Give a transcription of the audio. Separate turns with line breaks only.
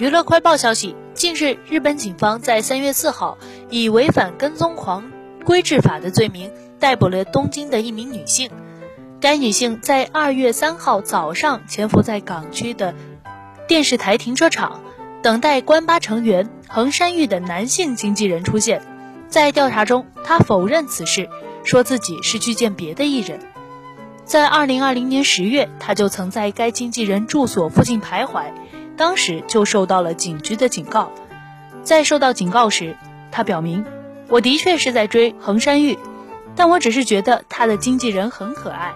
娱乐快报消息，近日日本警方在三月四号以违反跟踪狂规制法的罪名逮捕了东京的一名女性。该女性在二月三号早上潜伏在港区的电视台停车场，等待关八成员横山裕的男性经纪人出现。在调查中，她否认此事，说自己是去见别的艺人。在二零二零年十月，她就曾在该经纪人住所附近徘徊。当时就受到了警局的警告，在受到警告时，他表明：“我的确是在追衡山玉，但我只是觉得他的经纪人很可爱。”